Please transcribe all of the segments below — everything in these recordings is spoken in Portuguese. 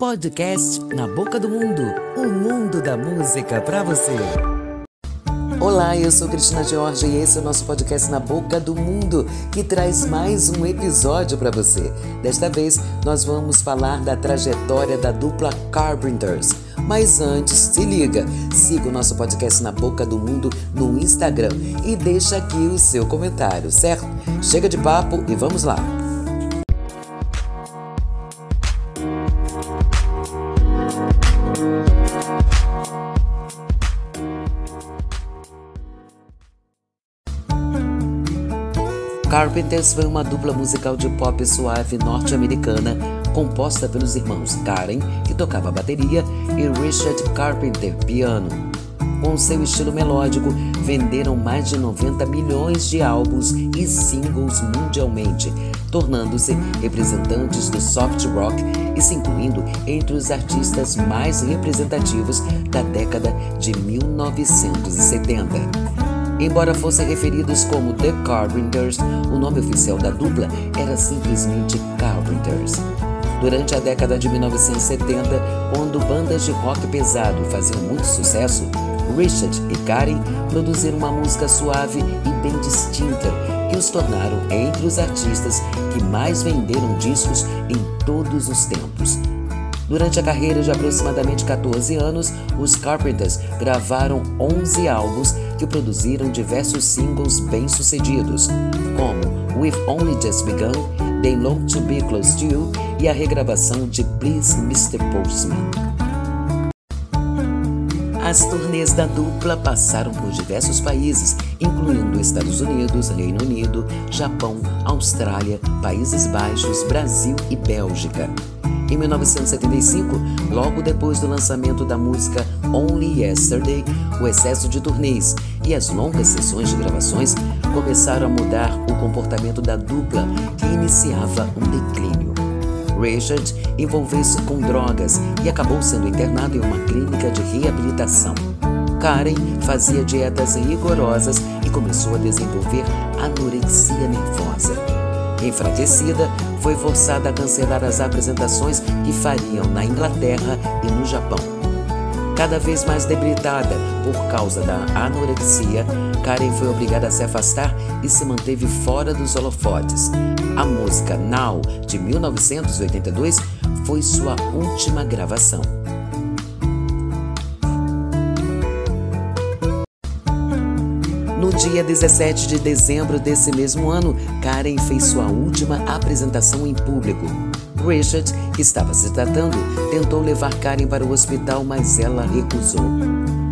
Podcast Na Boca do Mundo o mundo da música para você. Olá, eu sou Cristina Jorge e esse é o nosso podcast Na Boca do Mundo, que traz mais um episódio para você. Desta vez, nós vamos falar da trajetória da dupla Carpenters. Mas antes, se liga, siga o nosso podcast Na Boca do Mundo no Instagram e deixa aqui o seu comentário, certo? Chega de papo e vamos lá! Carpenters foi uma dupla musical de pop suave norte-americana composta pelos irmãos Karen, que tocava bateria, e Richard Carpenter, piano. Com seu estilo melódico, venderam mais de 90 milhões de álbuns e singles mundialmente, tornando-se representantes do soft rock e se incluindo entre os artistas mais representativos da década de 1970. Embora fossem referidos como The Carpenters, o nome oficial da dupla era simplesmente Carpenters. Durante a década de 1970, quando bandas de rock pesado faziam muito sucesso, Richard e Karen produziram uma música suave e bem distinta que os tornaram entre os artistas que mais venderam discos em todos os tempos. Durante a carreira de aproximadamente 14 anos, os Carpenters gravaram 11 álbuns que produziram diversos singles bem-sucedidos, como We've Only Just Begun, They Long to Be Close to You e a regravação de Please Mr. Postman. As turnês da dupla passaram por diversos países, incluindo Estados Unidos, Reino Unido, Japão, Austrália, Países Baixos, Brasil e Bélgica. Em 1975, logo depois do lançamento da música Only Yesterday, o excesso de turnês e as longas sessões de gravações começaram a mudar o comportamento da dupla que iniciava um declínio. Richard envolveu-se com drogas e acabou sendo internado em uma clínica de reabilitação. Karen fazia dietas rigorosas e começou a desenvolver anorexia nervosa. Enfraquecida, foi forçada a cancelar as apresentações que fariam na Inglaterra e no Japão. Cada vez mais debilitada por causa da anorexia, Karen foi obrigada a se afastar e se manteve fora dos holofotes. A música Now, de 1982, foi sua última gravação. No dia 17 de dezembro desse mesmo ano, Karen fez sua última apresentação em público. Richard, que estava se tratando, tentou levar Karen para o hospital, mas ela recusou.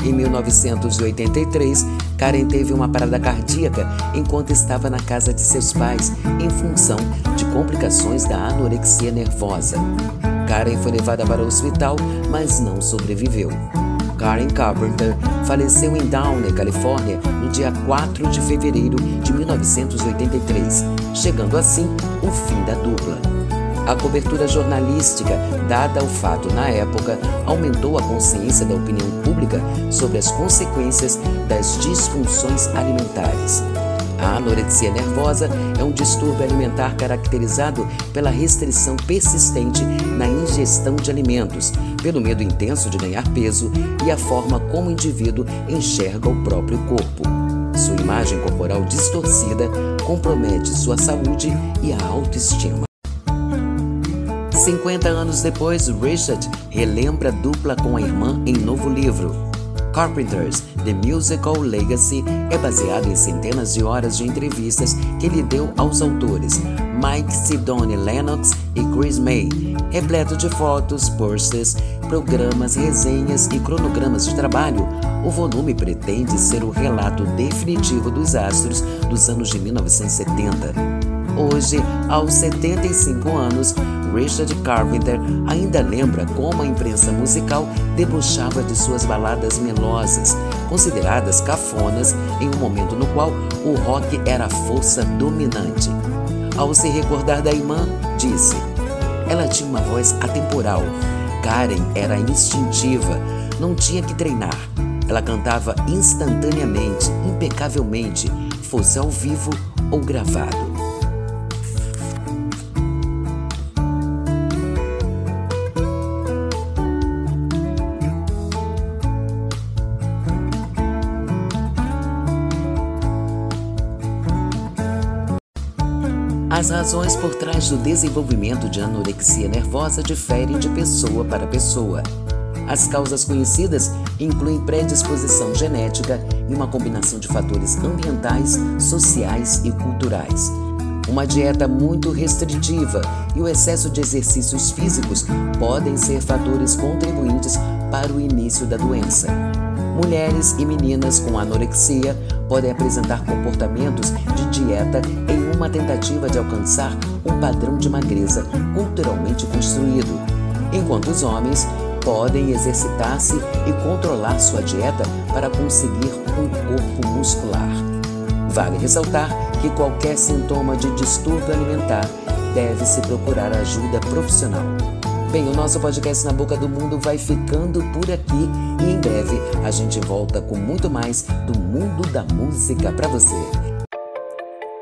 Em 1983, Karen teve uma parada cardíaca enquanto estava na casa de seus pais, em função de complicações da anorexia nervosa. Karen foi levada para o hospital, mas não sobreviveu. Karen Carpenter faleceu em Downey, Califórnia, no dia 4 de fevereiro de 1983, chegando assim o fim da dupla. A cobertura jornalística dada ao fato na época aumentou a consciência da opinião pública sobre as consequências das disfunções alimentares. A anorexia nervosa é um distúrbio alimentar caracterizado pela restrição persistente na ingestão de alimentos, pelo medo intenso de ganhar peso e a forma como o indivíduo enxerga o próprio corpo. Sua imagem corporal distorcida compromete sua saúde e a autoestima. 50 anos depois, Richard relembra a dupla com a irmã em novo livro, Carpenters, The Musical Legacy é baseado em centenas de horas de entrevistas que ele deu aos autores Mike Sidone Lennox e Chris May, repleto de fotos, posters, programas, resenhas e cronogramas de trabalho. O volume pretende ser o relato definitivo dos astros dos anos de 1970. Hoje, aos 75 anos, Richard Carpenter ainda lembra como a imprensa musical debochava de suas baladas melosas, consideradas cafonas em um momento no qual o rock era a força dominante. Ao se recordar da irmã, disse: Ela tinha uma voz atemporal. Karen era instintiva, não tinha que treinar. Ela cantava instantaneamente, impecavelmente, fosse ao vivo ou gravado. As razões por trás do desenvolvimento de anorexia nervosa diferem de pessoa para pessoa. As causas conhecidas incluem predisposição genética e uma combinação de fatores ambientais, sociais e culturais. Uma dieta muito restritiva e o excesso de exercícios físicos podem ser fatores contribuintes para o início da doença. Mulheres e meninas com anorexia podem apresentar comportamentos de dieta uma tentativa de alcançar um padrão de magreza culturalmente construído, enquanto os homens podem exercitar-se e controlar sua dieta para conseguir um corpo muscular. Vale ressaltar que qualquer sintoma de distúrbio alimentar deve-se procurar ajuda profissional. Bem, o nosso podcast Na Boca do Mundo vai ficando por aqui e em breve a gente volta com muito mais do mundo da música para você.